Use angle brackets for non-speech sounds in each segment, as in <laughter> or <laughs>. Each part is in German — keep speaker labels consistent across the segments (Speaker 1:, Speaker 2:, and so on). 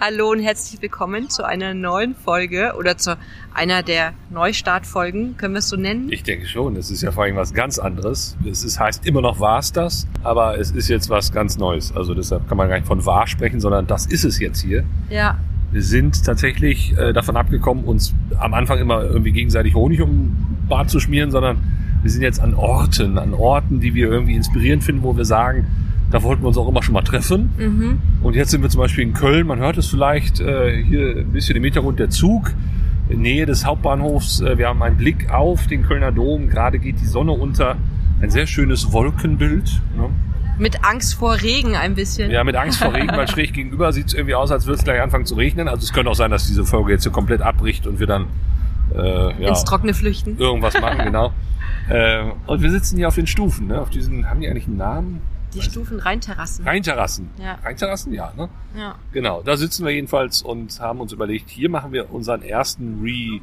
Speaker 1: Hallo und herzlich willkommen zu einer neuen Folge oder zu einer der Neustartfolgen, können wir es so nennen?
Speaker 2: Ich denke schon, es ist ja vor allem was ganz anderes. Es ist, heißt immer noch war's das, aber es ist jetzt was ganz Neues. Also deshalb kann man gar nicht von wahr sprechen, sondern das ist es jetzt hier.
Speaker 1: Ja.
Speaker 2: Wir sind tatsächlich äh, davon abgekommen, uns am Anfang immer irgendwie gegenseitig Honig um den Bart zu schmieren, sondern wir sind jetzt an Orten, an Orten, die wir irgendwie inspirierend finden, wo wir sagen, da wollten wir uns auch immer schon mal treffen.
Speaker 1: Mhm.
Speaker 2: Und jetzt sind wir zum Beispiel in Köln. Man hört es vielleicht äh, hier ein bisschen im Hintergrund der Zug. In Nähe des Hauptbahnhofs. Äh, wir haben einen Blick auf den Kölner Dom. Gerade geht die Sonne unter. Ein sehr schönes Wolkenbild. Ne?
Speaker 1: Mit Angst vor Regen ein bisschen.
Speaker 2: Ja, mit Angst vor Regen, weil schräg gegenüber sieht es irgendwie aus, als würde es gleich anfangen zu regnen. Also es könnte auch sein, dass diese Folge jetzt so komplett abbricht und wir dann äh, ja,
Speaker 1: Ins Trockene flüchten.
Speaker 2: irgendwas machen, genau. <laughs> äh, und wir sitzen hier auf den Stufen, ne? Auf diesen, haben die eigentlich einen Namen?
Speaker 1: Die Stufen Rheinterrassen.
Speaker 2: Rheinterrassen.
Speaker 1: Ja.
Speaker 2: Rheinterrassen, ja, ne?
Speaker 1: Ja.
Speaker 2: Genau, da sitzen wir jedenfalls und haben uns überlegt, hier machen wir unseren ersten Re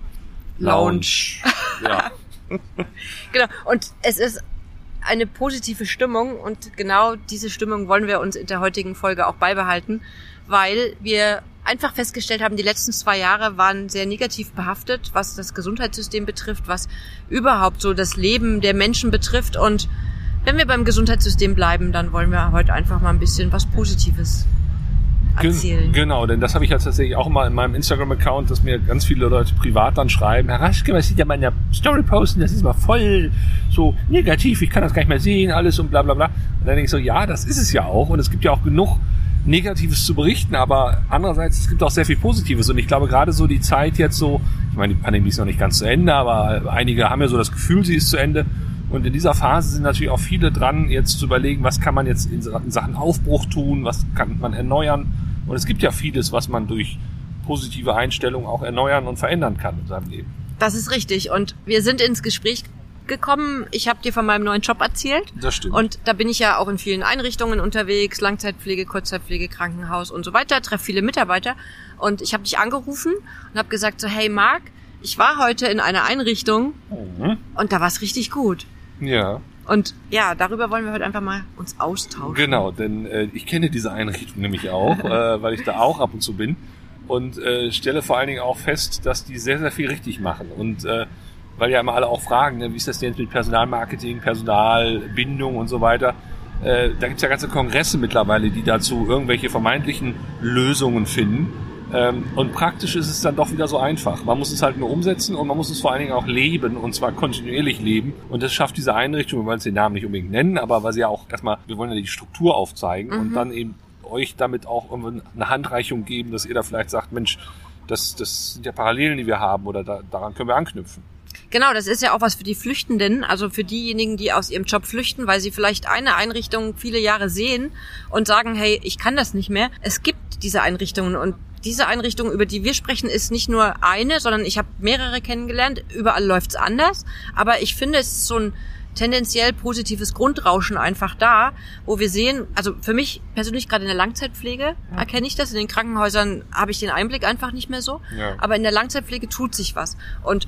Speaker 1: Lounge.
Speaker 2: ja, <laughs>
Speaker 1: Genau. Und es ist eine positive Stimmung und genau diese Stimmung wollen wir uns in der heutigen Folge auch beibehalten, weil wir einfach festgestellt haben, die letzten zwei Jahre waren sehr negativ behaftet, was das Gesundheitssystem betrifft, was überhaupt so das Leben der Menschen betrifft. Und wenn wir beim Gesundheitssystem bleiben, dann wollen wir heute einfach mal ein bisschen was Positives erzählen.
Speaker 2: Genau, denn das habe ich ja tatsächlich auch mal in meinem Instagram-Account, dass mir ganz viele Leute privat dann schreiben, Herr Raschke, was Sie da mal in der Story posten, das ist mal voll so negativ, ich kann das gar nicht mehr sehen, alles und bla bla bla. Und dann denke ich so, ja, das ist es ja auch und es gibt ja auch genug Negatives zu berichten, aber andererseits, es gibt auch sehr viel Positives und ich glaube gerade so die Zeit jetzt so, ich meine, die Pandemie ist noch nicht ganz zu Ende, aber einige haben ja so das Gefühl, sie ist zu Ende. Und in dieser Phase sind natürlich auch viele dran, jetzt zu überlegen, was kann man jetzt in Sachen Aufbruch tun, was kann man erneuern. Und es gibt ja vieles, was man durch positive Einstellung auch erneuern und verändern kann in seinem Leben.
Speaker 1: Das ist richtig. Und wir sind ins Gespräch gekommen. Ich habe dir von meinem neuen Job erzählt.
Speaker 2: Das stimmt.
Speaker 1: Und da bin ich ja auch in vielen Einrichtungen unterwegs, Langzeitpflege, Kurzzeitpflege, Krankenhaus und so weiter, treffe viele Mitarbeiter. Und ich habe dich angerufen und habe gesagt so, hey Marc, ich war heute in einer Einrichtung
Speaker 2: Mhm.
Speaker 1: und da war es richtig gut.
Speaker 2: Ja,
Speaker 1: Und ja, darüber wollen wir heute einfach mal uns austauschen.
Speaker 2: genau, denn äh, ich kenne diese Einrichtung nämlich auch, <laughs> äh, weil ich da auch ab und zu bin und äh, stelle vor allen Dingen auch fest, dass die sehr, sehr viel richtig machen. Und äh, weil ja immer alle auch fragen, ne, wie ist das denn jetzt mit Personalmarketing, Personalbindung und so weiter. Äh, da gibt's ja ganze Kongresse mittlerweile, die dazu irgendwelche vermeintlichen Lösungen finden. Ähm, und praktisch ist es dann doch wieder so einfach. Man muss es halt nur umsetzen und man muss es vor allen Dingen auch leben und zwar kontinuierlich leben. Und das schafft diese Einrichtung, wir wollen es den Namen nicht unbedingt nennen, aber weil sie ja auch erstmal, wir wollen ja die Struktur aufzeigen und dann eben euch damit auch irgendwie eine Handreichung geben, dass ihr da vielleicht sagt, Mensch, das, das sind ja Parallelen, die wir haben oder da, daran können wir anknüpfen.
Speaker 1: Genau, das ist ja auch was für die Flüchtenden, also für diejenigen, die aus ihrem Job flüchten, weil sie vielleicht eine Einrichtung viele Jahre sehen und sagen, hey, ich kann das nicht mehr. Es gibt diese Einrichtungen und diese Einrichtung, über die wir sprechen, ist nicht nur eine, sondern ich habe mehrere kennengelernt. Überall läuft's anders, aber ich finde, es ist so ein tendenziell positives Grundrauschen einfach da, wo wir sehen, also für mich persönlich gerade in der Langzeitpflege erkenne ich das, in den Krankenhäusern habe ich den Einblick einfach nicht mehr so,
Speaker 2: Ja.
Speaker 1: aber in der Langzeitpflege tut sich was und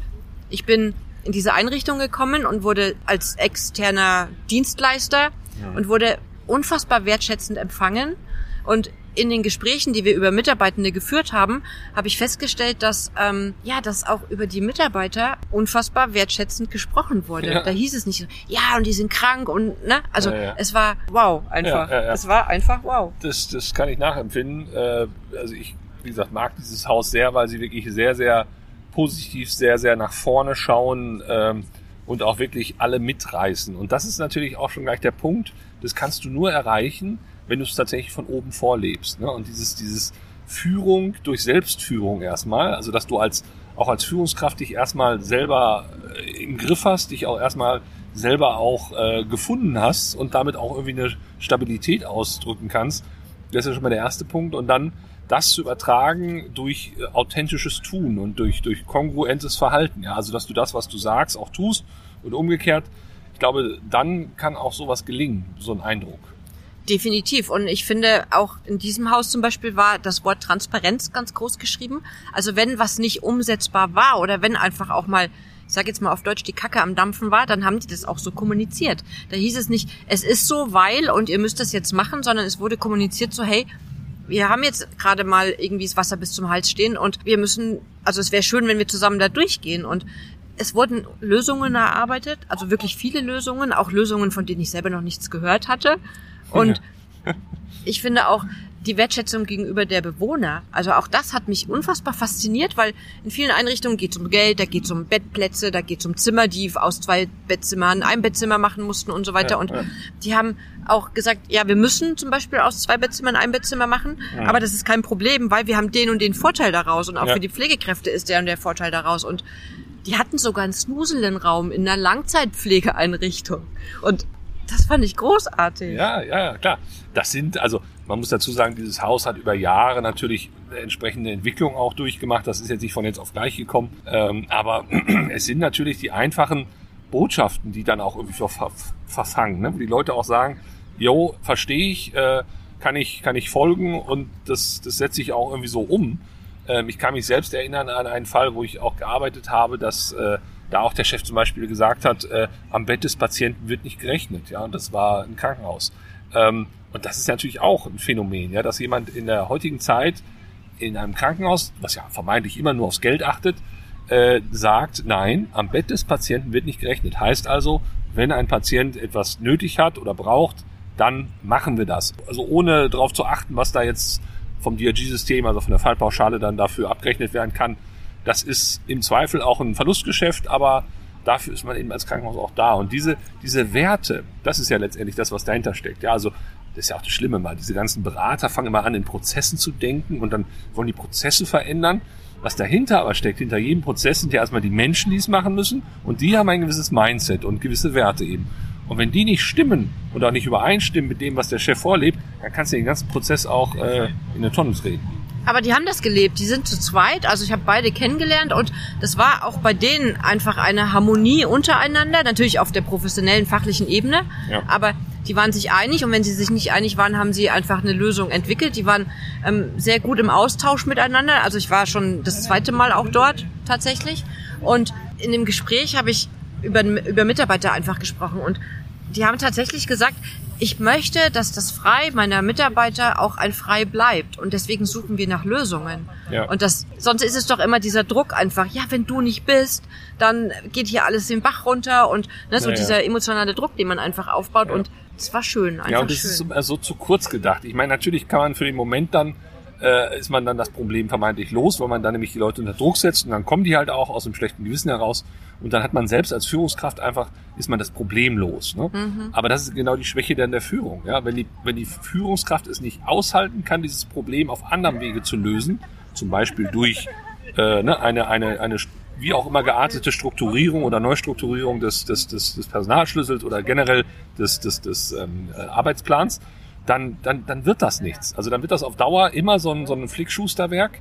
Speaker 1: ich bin in diese Einrichtung gekommen und wurde als externer Dienstleister und wurde unfassbar wertschätzend empfangen. Und in den Gesprächen, die wir über Mitarbeitende geführt haben, habe ich festgestellt, dass ähm, ja, dass auch über die Mitarbeiter unfassbar wertschätzend gesprochen wurde.
Speaker 2: Ja.
Speaker 1: Da hieß es nicht, so, ja, und die sind krank und ne, also
Speaker 2: Ja, ja.
Speaker 1: es war wow einfach. Es war einfach wow.
Speaker 2: Das, das kann ich nachempfinden. Äh, also ich, wie gesagt, mag dieses Haus sehr, weil sie wirklich sehr, sehr positiv, sehr, sehr nach vorne schauen ähm, und auch wirklich alle mitreißen. Und das ist natürlich auch schon gleich der Punkt. Das kannst du nur erreichen, wenn du es tatsächlich von oben vorlebst. Ne? Und dieses, dieses Führung durch Selbstführung erstmal, also dass du als auch als Führungskraft dich erstmal selber äh, im Griff hast, dich auch erstmal selber auch äh, gefunden hast und damit auch irgendwie eine Stabilität ausdrücken kannst. Das ist ja schon mal der erste Punkt. Und dann das zu übertragen durch äh, authentisches Tun und durch, durch kongruentes Verhalten. Ja, also dass du das, was du sagst, auch tust und umgekehrt. Ich glaube, dann kann auch sowas gelingen, so ein Eindruck.
Speaker 1: Definitiv. Und ich finde, auch in diesem Haus zum Beispiel war das Wort Transparenz ganz groß geschrieben. Also wenn was nicht umsetzbar war oder wenn einfach auch mal, ich sage jetzt mal auf Deutsch, die Kacke am Dampfen war, dann haben die das auch so kommuniziert. Da hieß es nicht, es ist so, weil und ihr müsst das jetzt machen, sondern es wurde kommuniziert so, hey, wir haben jetzt gerade mal irgendwie das Wasser bis zum Hals stehen und wir müssen, also es wäre schön, wenn wir zusammen da durchgehen und es wurden Lösungen erarbeitet, also wirklich viele Lösungen, auch Lösungen, von denen ich selber noch nichts gehört hatte. Und ja. <laughs> ich finde auch, die Wertschätzung gegenüber der Bewohner. Also auch das hat mich unfassbar fasziniert, weil in vielen Einrichtungen geht es um Geld, da geht es um Bettplätze, da geht es um Zimmer, die aus zwei Bettzimmern ein Bettzimmer machen mussten und so weiter. Ja, und ja. die haben auch gesagt, ja, wir müssen zum Beispiel aus zwei Bettzimmern ein Bettzimmer machen, aber das ist kein Problem, weil wir haben den und den Vorteil daraus und auch für die Pflegekräfte ist der und der Vorteil daraus und die hatten sogar einen Snuselenraum in einer Langzeitpflegeeinrichtung. Und das fand ich großartig.
Speaker 2: Ja, ja, klar. Das sind, also man muss dazu sagen, dieses Haus hat über Jahre natürlich entsprechende Entwicklung auch durchgemacht. Das ist jetzt nicht von jetzt auf gleich gekommen. Ähm, aber <clears throat> es sind natürlich die einfachen Botschaften, die dann auch irgendwie ver verfangen. Ne? Wo die Leute auch sagen, jo, verstehe ich, äh, kann ich, kann ich folgen und das, das setze ich auch irgendwie so um. Ähm, ich kann mich selbst erinnern an einen Fall, wo ich auch gearbeitet habe, dass äh, da auch der Chef zum Beispiel gesagt hat, äh, am Bett des Patienten wird nicht gerechnet, ja, und das war ein Krankenhaus. Ähm, und das ist natürlich auch ein Phänomen, ja, dass jemand in der heutigen Zeit in einem Krankenhaus, was ja vermeintlich immer nur aufs Geld achtet, äh, sagt, nein, am Bett des Patienten wird nicht gerechnet. Heißt also, wenn ein Patient etwas nötig hat oder braucht, dann machen wir das. Also ohne darauf zu achten, was da jetzt vom DRG-System, also von der Fallpauschale dann dafür abgerechnet werden kann, das ist im Zweifel auch ein Verlustgeschäft, aber dafür ist man eben als Krankenhaus auch da. Und diese, diese Werte, das ist ja letztendlich das, was dahinter steckt. Ja, also das ist ja auch das Schlimme mal. Diese ganzen Berater fangen immer an, in Prozessen zu denken und dann wollen die Prozesse verändern. Was dahinter aber steckt, hinter jedem Prozess sind ja erstmal die Menschen, die es machen müssen und die haben ein gewisses Mindset und gewisse Werte eben. Und wenn die nicht stimmen oder nicht übereinstimmen mit dem, was der Chef vorlebt, dann kannst du den ganzen Prozess auch äh, in eine Tonne treten.
Speaker 1: Aber die haben das gelebt. Die sind zu zweit. Also ich habe beide kennengelernt und das war auch bei denen einfach eine Harmonie untereinander. Natürlich auf der professionellen, fachlichen Ebene. Ja. Aber die waren sich einig und wenn sie sich nicht einig waren, haben sie einfach eine Lösung entwickelt. Die waren ähm, sehr gut im Austausch miteinander. Also ich war schon das zweite Mal auch dort tatsächlich. Und in dem Gespräch habe ich über, über Mitarbeiter einfach gesprochen und die haben tatsächlich gesagt, ich möchte, dass das Frei meiner Mitarbeiter auch ein Frei bleibt. Und deswegen suchen wir nach Lösungen. Ja. Und das, sonst ist es doch immer dieser Druck einfach, ja, wenn du nicht bist, dann geht hier alles den Bach runter und ne, so ja, dieser emotionale Druck, den man einfach aufbaut. Ja. Und es war schön.
Speaker 2: Einfach ja, und das schön. ist so, so zu kurz gedacht. Ich meine, natürlich kann man für den Moment dann äh, ist man dann das Problem vermeintlich los, weil man dann nämlich die Leute unter Druck setzt und dann kommen die halt auch aus dem schlechten Gewissen heraus und dann hat man selbst als Führungskraft einfach, ist man das Problem los. Ne? Mhm. Aber das ist genau die Schwäche dann der Führung. Ja? Wenn, die, wenn die Führungskraft es nicht aushalten kann, dieses Problem auf anderem Wege zu lösen, zum Beispiel durch äh, ne, eine, eine, eine wie auch immer geartete Strukturierung oder Neustrukturierung des, des, des, des Personalschlüssels oder generell des, des, des ähm, äh, Arbeitsplans, dann, dann, dann wird das nichts. Also dann wird das auf Dauer immer so ein, so ein Flickschusterwerk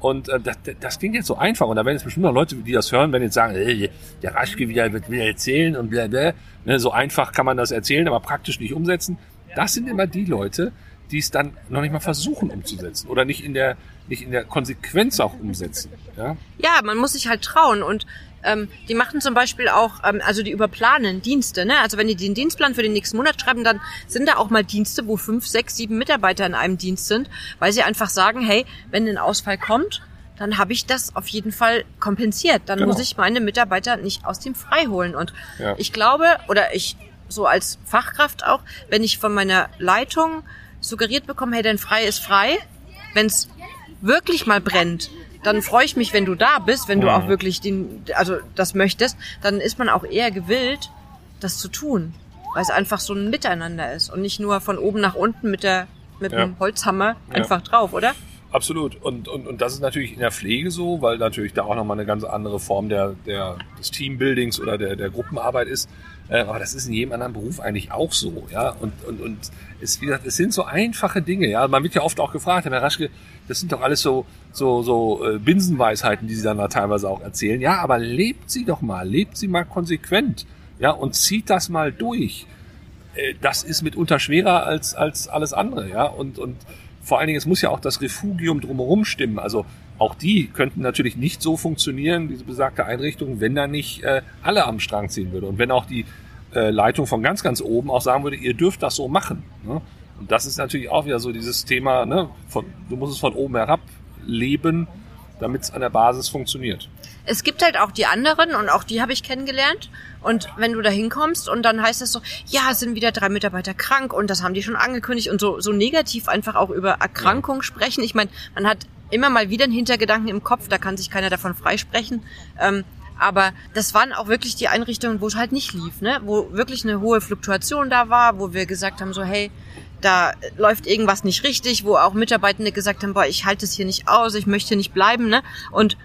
Speaker 2: und äh, das, das klingt jetzt so einfach. Und da werden jetzt bestimmt noch Leute, die das hören, wenn jetzt sagen, äh, der Raschke wieder wird wieder erzählen und bla, bla. Ne, so einfach kann man das erzählen, aber praktisch nicht umsetzen. Das sind immer die Leute, die es dann noch nicht mal versuchen umzusetzen oder nicht in der nicht in der Konsequenz auch umsetzen. Ja,
Speaker 1: ja man muss sich halt trauen und ähm, die machen zum Beispiel auch, ähm, also die überplanen Dienste. Ne? Also wenn die den Dienstplan für den nächsten Monat schreiben, dann sind da auch mal Dienste, wo fünf, sechs, sieben Mitarbeiter in einem Dienst sind, weil sie einfach sagen, hey, wenn ein Ausfall kommt, dann habe ich das auf jeden Fall kompensiert. Dann genau. muss ich meine Mitarbeiter nicht aus dem Frei holen. Und ja. ich glaube, oder ich so als Fachkraft auch, wenn ich von meiner Leitung suggeriert bekomme, hey, dein Frei ist frei, wenn es wirklich mal brennt, dann freue ich mich, wenn du da bist, wenn du auch wirklich den, also das möchtest, dann ist man auch eher gewillt, das zu tun, weil es einfach so ein Miteinander ist und nicht nur von oben nach unten mit der mit ja. dem Holzhammer einfach ja. drauf, oder?
Speaker 2: Absolut. Und, und, und das ist natürlich in der Pflege so, weil natürlich da auch nochmal eine ganz andere Form der, der, des Teambuildings oder der, der Gruppenarbeit ist. Äh, aber das ist in jedem anderen Beruf eigentlich auch so, ja. Und, und, und es, wie gesagt, es sind so einfache Dinge, ja. Man wird ja oft auch gefragt, Herr Raschke, das sind doch alles so, so, so äh, Binsenweisheiten, die Sie dann da teilweise auch erzählen. Ja, aber lebt sie doch mal, lebt sie mal konsequent, ja, und zieht das mal durch. Äh, das ist mitunter schwerer als, als alles andere, ja. Und, und vor allen Dingen, es muss ja auch das Refugium drumherum stimmen. Also auch die könnten natürlich nicht so funktionieren, diese besagte Einrichtung, wenn da nicht äh, alle am Strang ziehen würde. Und wenn auch die äh, Leitung von ganz, ganz oben auch sagen würde, ihr dürft das so machen. Ne? Und das ist natürlich auch wieder so dieses Thema, ne, von, du musst es von oben herab leben, damit es an der Basis funktioniert.
Speaker 1: Es gibt halt auch die anderen und auch die habe ich kennengelernt. Und wenn du da hinkommst und dann heißt es so, ja, es sind wieder drei Mitarbeiter krank und das haben die schon angekündigt und so, so negativ einfach auch über Erkrankung ja. sprechen. Ich meine, man hat immer mal wieder einen Hintergedanken im Kopf, da kann sich keiner davon freisprechen. Ähm, aber das waren auch wirklich die Einrichtungen, wo es halt nicht lief, ne? wo wirklich eine hohe Fluktuation da war, wo wir gesagt haben, so hey, da läuft irgendwas nicht richtig, wo auch Mitarbeitende gesagt haben, boah, ich halte es hier nicht aus, ich möchte nicht bleiben, ne? Und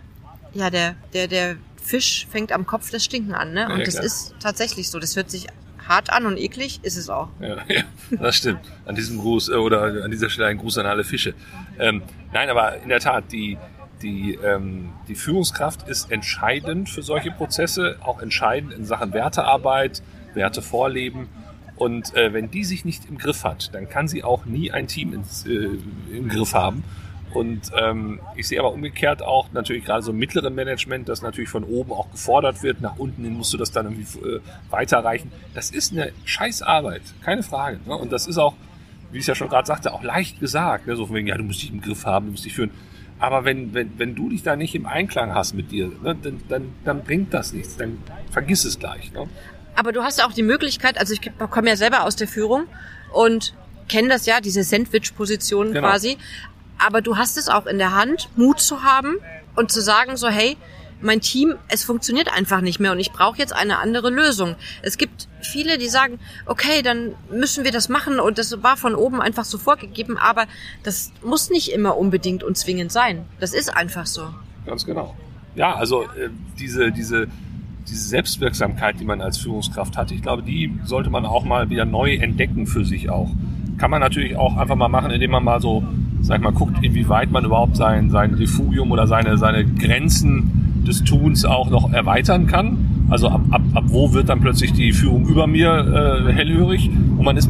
Speaker 1: ja, der, der, der Fisch fängt am Kopf das Stinken an, ne? Und ja, das ist tatsächlich so. Das hört sich hart an und eklig, ist es auch.
Speaker 2: Ja, <laughs> ja das stimmt. An diesem Gruß äh, oder an dieser Stelle ein Gruß an alle Fische. Ähm, nein, aber in der Tat, die, die, ähm, die Führungskraft ist entscheidend für solche Prozesse, auch entscheidend in Sachen Wertearbeit, Werte vorleben. Und äh, wenn die sich nicht im Griff hat, dann kann sie auch nie ein Team ins, äh, im Griff haben. Und ähm, ich sehe aber umgekehrt auch natürlich gerade so im mittleren Management, das natürlich von oben auch gefordert wird. Nach unten hin musst du das dann irgendwie äh, weiterreichen. Das ist eine Scheißarbeit, keine Frage. Ne? Und das ist auch, wie ich es ja schon gerade sagte, auch leicht gesagt. Ne? So von wegen, ja, du musst dich im Griff haben, du musst dich führen. Aber wenn, wenn, wenn du dich da nicht im Einklang hast mit dir, ne, dann, dann, dann bringt das nichts. Dann vergiss es gleich. Ne?
Speaker 1: Aber du hast auch die Möglichkeit, also ich komme ja selber aus der Führung und kenne das ja, diese Sandwich-Position genau. quasi. Aber du hast es auch in der Hand, Mut zu haben und zu sagen so, hey, mein Team, es funktioniert einfach nicht mehr und ich brauche jetzt eine andere Lösung. Es gibt viele, die sagen, okay, dann müssen wir das machen und das war von oben einfach so vorgegeben, aber das muss nicht immer unbedingt und zwingend sein. Das ist einfach so.
Speaker 2: Ganz genau. Ja, also äh, diese, diese, diese Selbstwirksamkeit, die man als Führungskraft hat, ich glaube, die sollte man auch mal wieder neu entdecken für sich auch. Kann man natürlich auch einfach mal machen, indem man mal so, sag mal, guckt, inwieweit man überhaupt sein, sein Refugium oder seine, seine Grenzen des Tuns auch noch erweitern kann. Also ab, ab, ab wo wird dann plötzlich die Führung über mir äh, hellhörig? Und man ist,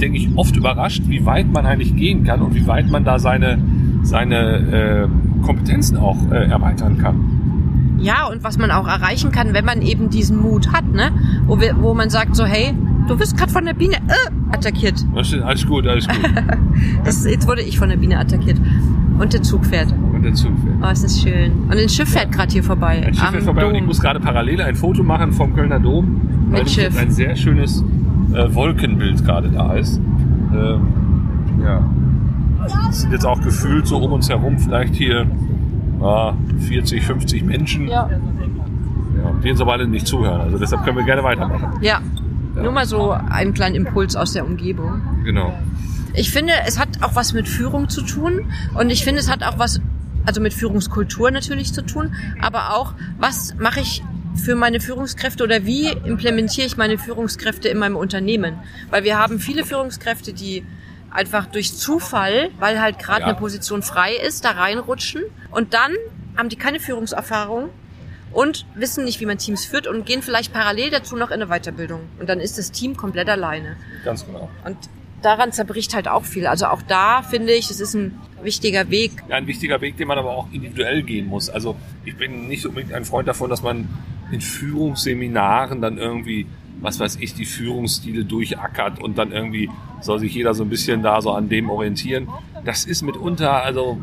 Speaker 2: denke ich, oft überrascht, wie weit man eigentlich gehen kann und wie weit man da seine, seine äh, Kompetenzen auch äh, erweitern kann.
Speaker 1: Ja, und was man auch erreichen kann, wenn man eben diesen Mut hat, ne? Wo, wir, wo man sagt so, hey, du wirst gerade von der Biene äh, attackiert. <laughs>
Speaker 2: Alles gut, alles gut.
Speaker 1: das, jetzt wurde ich von der Biene attackiert. Und der Zug fährt.
Speaker 2: Und der Zug fährt.
Speaker 1: Oh, ist das schön. Und ein Schiff fährt gerade hier vorbei.
Speaker 2: Ein Schiff fährt vorbei Dom. und ich muss gerade parallel ein Foto machen vom Kölner Dom. Mit weil Schiff. ein sehr schönes äh, Wolkenbild gerade da ist. Ähm, ja. Es sind jetzt auch gefühlt so um uns herum vielleicht hier äh, 40, 50 Menschen. Ja. ja. Denen soll alle nicht zuhören. Also deshalb können wir gerne weitermachen.
Speaker 1: Ja. Nur mal so einen kleinen Impuls aus der Umgebung.
Speaker 2: Genau.
Speaker 1: Ich finde, es hat auch was mit Führung zu tun und ich finde, es hat auch was, also mit Führungskultur natürlich zu tun, aber auch, was mache ich für meine Führungskräfte oder wie implementiere ich meine Führungskräfte in meinem Unternehmen? Weil wir haben viele Führungskräfte, die einfach durch Zufall, weil halt gerade ja. eine Position frei ist, da reinrutschen und dann haben die keine Führungserfahrung und wissen nicht, wie man Teams führt und gehen vielleicht parallel dazu noch in eine Weiterbildung. Und dann ist das Team komplett alleine.
Speaker 2: Ganz genau.
Speaker 1: Und daran zerbricht halt auch viel. Also auch da finde ich, es ist ein wichtiger Weg.
Speaker 2: Ja, ein wichtiger Weg, den man aber auch individuell gehen muss. Also ich bin nicht unbedingt ein Freund davon, dass man in Führungsseminaren dann irgendwie, was weiß ich, die Führungsstile durchackert und dann irgendwie soll sich jeder so ein bisschen da so an dem orientieren. Das ist mitunter, also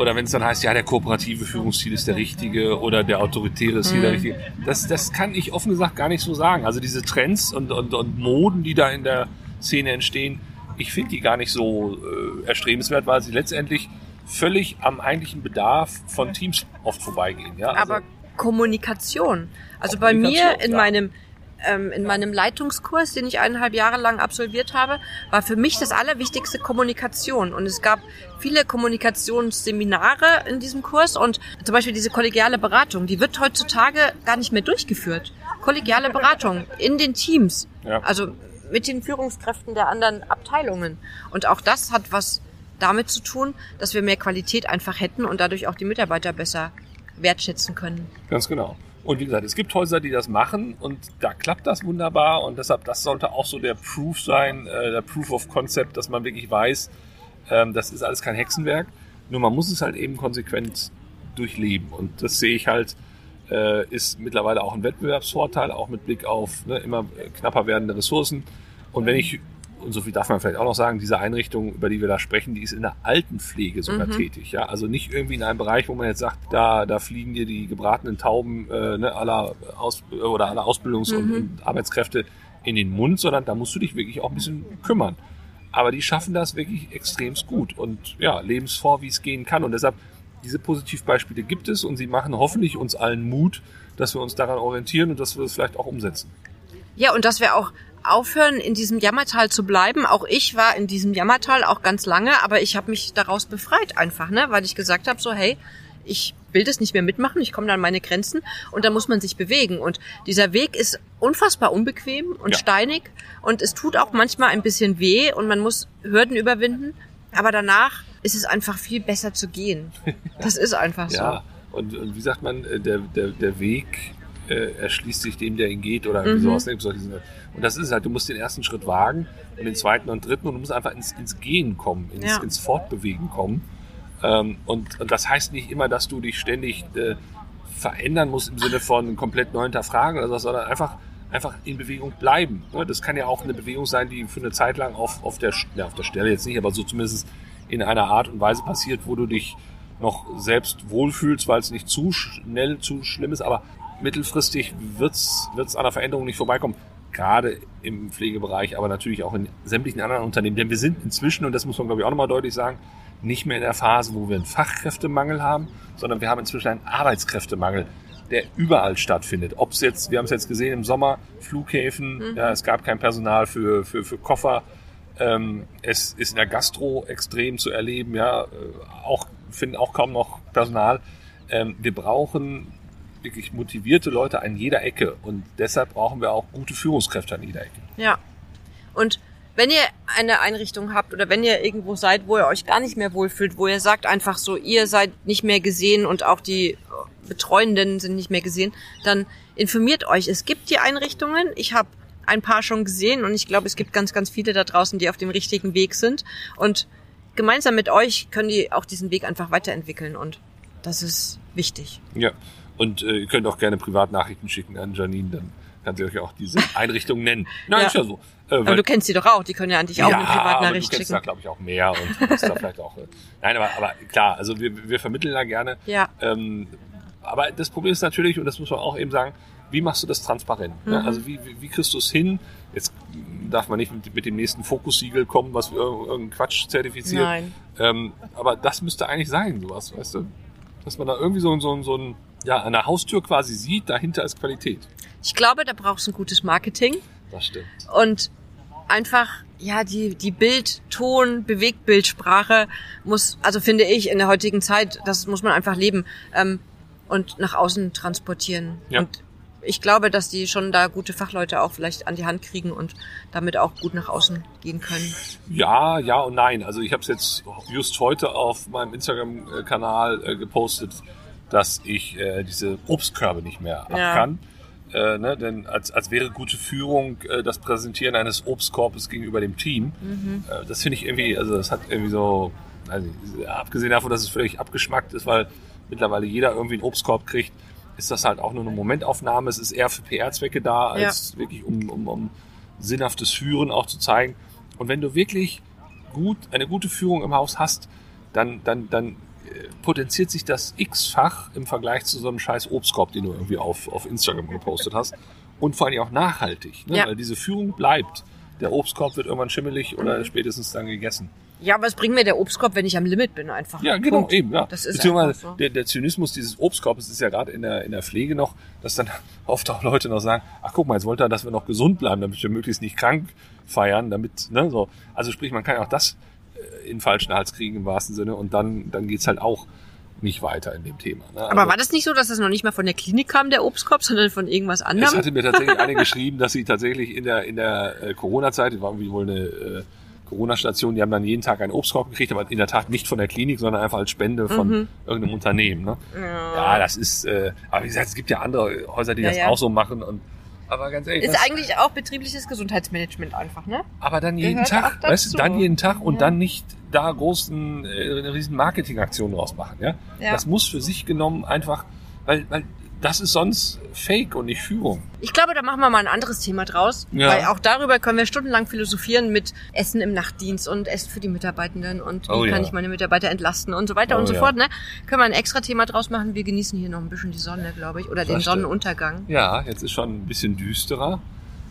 Speaker 2: oder wenn es dann heißt, ja, der kooperative Führungsstil ist der richtige oder der autoritäre ist hier der mhm. richtige. Das, das kann ich offen gesagt gar nicht so sagen. Also diese Trends und, und, und Moden, die da in der Szene entstehen, ich finde die gar nicht so äh, erstrebenswert, weil sie letztendlich völlig am eigentlichen Bedarf von Teams oft vorbeigehen. Ja?
Speaker 1: Also Aber Kommunikation. Also bei mir in ja. meinem ähm, in meinem Leitungskurs, den ich eineinhalb Jahre lang absolviert habe, war für mich das Allerwichtigste Kommunikation. Und es gab viele Kommunikationsseminare in diesem Kurs und zum Beispiel diese kollegiale Beratung, die wird heutzutage gar nicht mehr durchgeführt. Kollegiale Beratung in den Teams. Ja. Also mit den Führungskräften der anderen Abteilungen. Und auch das hat was damit zu tun, dass wir mehr Qualität einfach hätten und dadurch auch die Mitarbeiter besser wertschätzen können.
Speaker 2: Ganz genau. Und wie gesagt, es gibt Häuser, die das machen und da klappt das wunderbar und deshalb, das sollte auch so der Proof sein, äh, der Proof of Concept, dass man wirklich weiß, ähm, das ist alles kein Hexenwerk, nur man muss es halt eben konsequent durchleben und das sehe ich halt äh, ist mittlerweile auch ein Wettbewerbsvorteil, auch mit Blick auf ne, immer knapper werdende Ressourcen. Und wenn ich und so viel darf man vielleicht auch noch sagen, diese Einrichtung, über die wir da sprechen, die ist in der Altenpflege sogar
Speaker 1: Mhm.
Speaker 2: tätig. Ja? Also nicht irgendwie in einem Bereich, wo man jetzt sagt, da, da fliegen dir die gebratenen Tauben äh, ne, aller, Aus oder aller Ausbildungs- und,
Speaker 1: Mhm.
Speaker 2: und Arbeitskräfte in den Mund, sondern da musst du dich wirklich auch ein bisschen kümmern. Aber die schaffen das wirklich extremst gut und ja, leben es vor, wie es gehen kann. Und deshalb, diese Positivbeispiele gibt es und sie machen hoffentlich uns allen Mut, dass wir uns daran orientieren und dass wir es vielleicht auch umsetzen.
Speaker 1: Ja, und dass wir auch aufhören, in diesem Jammertal zu bleiben. Auch ich war in diesem Jammertal auch ganz lange, aber ich habe mich daraus befreit einfach, ne? weil ich gesagt habe, so hey, ich will das nicht mehr mitmachen, ich komme da an meine Grenzen und da muss man sich bewegen. Und dieser Weg ist unfassbar unbequem und
Speaker 2: Ja.
Speaker 1: steinig und es tut auch manchmal ein bisschen weh und man muss Hürden überwinden, aber danach ist es einfach viel besser zu gehen. <laughs> Das ist einfach so.
Speaker 2: Ja, und, und wie sagt man, äh, der, der, der Weg äh, erschließt sich dem, der ihn geht oder
Speaker 1: Mhm.
Speaker 2: sowas. ne? Und das ist es halt, du musst den ersten Schritt wagen und den zweiten und dritten und du musst einfach ins, ins Gehen kommen, ins,
Speaker 1: Ja.
Speaker 2: ins Fortbewegen kommen. Ähm, und, und das heißt nicht immer, dass du dich ständig äh, verändern musst im Sinne von komplett neu hinterfragen oder so, sondern einfach einfach in Bewegung bleiben. ne? Das kann ja auch eine Bewegung sein, die für eine Zeit lang auf, auf, der, ja, auf der Stelle jetzt nicht, aber so zumindest in einer Art und Weise passiert, wo du dich noch selbst wohlfühlst, weil es nicht zu schnell, zu schlimm ist, aber mittelfristig wird's wird's an der Veränderung nicht vorbeikommen. Gerade im Pflegebereich, aber natürlich auch in sämtlichen anderen Unternehmen. Denn wir sind inzwischen, und das muss man glaube ich auch nochmal deutlich sagen, nicht mehr in der Phase, wo wir einen Fachkräftemangel haben, sondern wir haben inzwischen einen Arbeitskräftemangel, der überall stattfindet. Ob es jetzt, wir haben es jetzt gesehen im Sommer, Flughäfen, ja, es gab kein Personal für, für, für Koffer, ähm, es ist in der Gastro extrem zu erleben, ja, äh, auch finden auch kaum noch Personal. Ähm, wir brauchen wirklich motivierte Leute an jeder Ecke und deshalb brauchen wir auch gute Führungskräfte an jeder Ecke.
Speaker 1: Ja. Und wenn ihr eine Einrichtung habt oder wenn ihr irgendwo seid, wo ihr euch gar nicht mehr wohlfühlt, wo ihr sagt einfach so, ihr seid nicht mehr gesehen und auch die Betreuenden sind nicht mehr gesehen, dann informiert euch. Es gibt die Einrichtungen. Ich habe ein paar schon gesehen und ich glaube, es gibt ganz, ganz viele da draußen, die auf dem richtigen Weg sind. Und gemeinsam mit euch können die auch diesen Weg einfach weiterentwickeln und das ist wichtig.
Speaker 2: Ja. Und äh, ihr könnt auch gerne Privatnachrichten schicken an Janine, dann kann sie euch auch diese <laughs> Einrichtung nennen. Nein,
Speaker 1: Ja.
Speaker 2: ist ja so. Äh,
Speaker 1: Aber du kennst sie doch auch, die können ja an dich auch eine
Speaker 2: aber
Speaker 1: Privatnachricht
Speaker 2: du kennst da,
Speaker 1: schicken.
Speaker 2: glaube ich, auch mehr und du bist da vielleicht auch. Äh, nein, aber, aber klar, also wir, wir vermitteln da gerne.
Speaker 1: Ja.
Speaker 2: Ähm, aber das Problem ist natürlich, und das muss man auch eben sagen, wie machst du das transparent? Ne?
Speaker 1: Mhm.
Speaker 2: Also wie, wie, wie kriegst du es hin? Jetzt darf man nicht mit, mit dem nächsten Fokussiegel kommen, was irg- irgendeinen Quatsch zertifiziert.
Speaker 1: Nein.
Speaker 2: Ähm, aber das müsste eigentlich sein, sowas, weißt du? Dass man da irgendwie so, so, so ein, ja, an der Haustür quasi sieht, dahinter ist Qualität.
Speaker 1: Ich glaube, da brauchst du ein gutes Marketing.
Speaker 2: Das stimmt.
Speaker 1: und einfach ja die die Bild Ton Bewegtbildsprache muss also finde ich in der heutigen Zeit das muss man einfach leben ähm, und nach außen transportieren
Speaker 2: Ja.
Speaker 1: und ich glaube, dass die schon da gute Fachleute auch vielleicht an die Hand kriegen und damit auch gut nach außen gehen können.
Speaker 2: Ja, ja und nein. Also ich habe es jetzt just heute auf meinem Instagram-Kanal äh, gepostet, dass ich äh, diese Obstkörbe nicht mehr ab
Speaker 1: Ja.
Speaker 2: kann. Äh, ne, denn als, als wäre gute Führung äh, das Präsentieren eines Obstkorbes gegenüber dem Team. Äh, das finde ich irgendwie, also das hat irgendwie so, also, abgesehen davon, dass es völlig abgeschmackt ist, weil mittlerweile jeder irgendwie einen Obstkorb kriegt, ist das halt auch nur eine Momentaufnahme. Es ist eher für PR-Zwecke da, als wirklich um, um, um sinnhaftes Führen auch zu zeigen. Und wenn du wirklich gut, eine gute Führung im Haus hast, dann, dann, dann potenziert sich das x-fach im Vergleich zu so einem scheiß Obstkorb, den du irgendwie auf, auf Instagram gepostet hast. Und vor allem auch nachhaltig, ne?
Speaker 1: Ja.
Speaker 2: weil diese Führung bleibt. Der Obstkorb wird irgendwann schimmelig oder spätestens dann gegessen.
Speaker 1: Ja, was bringt mir der Obstkorb, wenn ich am Limit bin einfach?
Speaker 2: Ja, genau,
Speaker 1: Punkt.
Speaker 2: eben, ja.
Speaker 1: Das ist
Speaker 2: Beziehungsweise
Speaker 1: so.
Speaker 2: der, der Zynismus dieses Obstkorbes ist ja gerade in der, in der Pflege noch, dass dann <laughs> oft auch Leute noch sagen, ach guck mal, jetzt wollte er, dass wir noch gesund bleiben, damit wir möglichst nicht krank feiern, damit, ne, so. Also sprich, man kann ja auch das in den falschen Hals kriegen im wahrsten Sinne und dann, dann geht's halt auch nicht weiter in dem Thema. Ne?
Speaker 1: Aber war das nicht so, dass das noch nicht mal von der Klinik kam, der Obstkorb, sondern von irgendwas
Speaker 2: Es
Speaker 1: anderem?
Speaker 2: hatte mir tatsächlich <laughs> eine geschrieben, dass sie tatsächlich in der, in der äh, Corona-Zeit, die war irgendwie wohl eine äh, Corona-Station, die haben dann jeden Tag einen Obstkorb gekriegt, aber in der Tat nicht von der Klinik, sondern einfach als Spende von
Speaker 1: Mhm.
Speaker 2: irgendeinem Unternehmen. Ne? Ja, das ist, äh, aber wie gesagt, es gibt ja andere Häuser, die
Speaker 1: Ja,
Speaker 2: das
Speaker 1: ja.
Speaker 2: auch so machen und aber ganz ehrlich,
Speaker 1: Ist
Speaker 2: was,
Speaker 1: eigentlich auch betriebliches Gesundheitsmanagement einfach, ne?
Speaker 2: aber dann jeden
Speaker 1: gehört
Speaker 2: Tag, weißt du, dann jeden Tag und
Speaker 1: Ja.
Speaker 2: dann nicht da großen, äh, eine riesen Marketingaktion draus machen, ja?
Speaker 1: Ja.
Speaker 2: Das muss für sich genommen einfach, weil, weil das ist sonst Fake und nicht Führung.
Speaker 1: Ich glaube, da machen wir mal ein anderes Thema draus,
Speaker 2: Ja.
Speaker 1: weil auch darüber können wir stundenlang philosophieren mit Essen im Nachtdienst und Essen für die Mitarbeitenden und wie
Speaker 2: Oh ja.
Speaker 1: kann ich meine Mitarbeiter entlasten und so weiter
Speaker 2: Oh
Speaker 1: und so
Speaker 2: ja.
Speaker 1: fort. Ne? Können wir ein extra Thema draus machen. Wir genießen hier noch ein bisschen die Sonne, glaube ich, oder den
Speaker 2: stimmt.
Speaker 1: Sonnenuntergang.
Speaker 2: Ja, jetzt ist schon ein bisschen düsterer.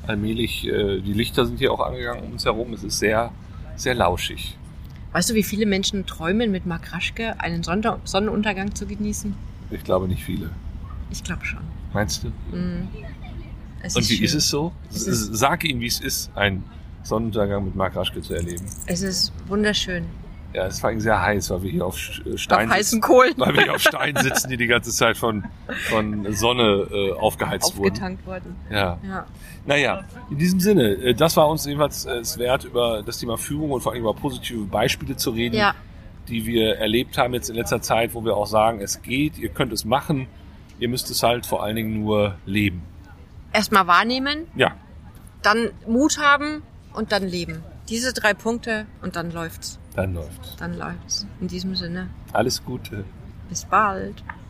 Speaker 2: Allmählich, äh, die Lichter sind hier auch angegangen um uns herum. Es ist sehr, sehr lauschig.
Speaker 1: Weißt du, wie viele Menschen träumen, mit Mark Raschke einen Sonder Sonnenuntergang zu genießen?
Speaker 2: Ich glaube nicht viele.
Speaker 1: Ich glaube schon.
Speaker 2: Meinst du?
Speaker 1: Mm.
Speaker 2: Und wie
Speaker 1: schön.
Speaker 2: ist es so?
Speaker 1: Es ist-
Speaker 2: Sag ihm, wie es ist, einen Sonnenuntergang mit Mark Raschke zu erleben.
Speaker 1: Es ist wunderschön.
Speaker 2: Ja, es war sehr heiß, weil wir hier auf äh, Stein
Speaker 1: Auf
Speaker 2: sitzen.
Speaker 1: Kohlen
Speaker 2: Weil wir hier auf <laughs> Stein sitzen, die die ganze Zeit von, von Sonne äh, aufgeheizt wurden.
Speaker 1: aufgetankt worden.
Speaker 2: Ja.
Speaker 1: Ja.
Speaker 2: Naja, in diesem Sinne, äh, das war uns jedenfalls äh, es wert, über das Thema Führung und vor allem über positive Beispiele zu reden,
Speaker 1: ja,
Speaker 2: die wir erlebt haben jetzt in letzter Zeit, wo wir auch sagen, es geht, ihr könnt es machen, ihr müsst es halt vor allen Dingen nur leben.
Speaker 1: erstmal wahrnehmen,
Speaker 2: Ja,
Speaker 1: dann Mut haben und dann leben. Diese drei Punkte und dann läuft's.
Speaker 2: dann läuft's.
Speaker 1: Dann läuft's. In diesem Sinne,
Speaker 2: Alles Gute.
Speaker 1: bis bald.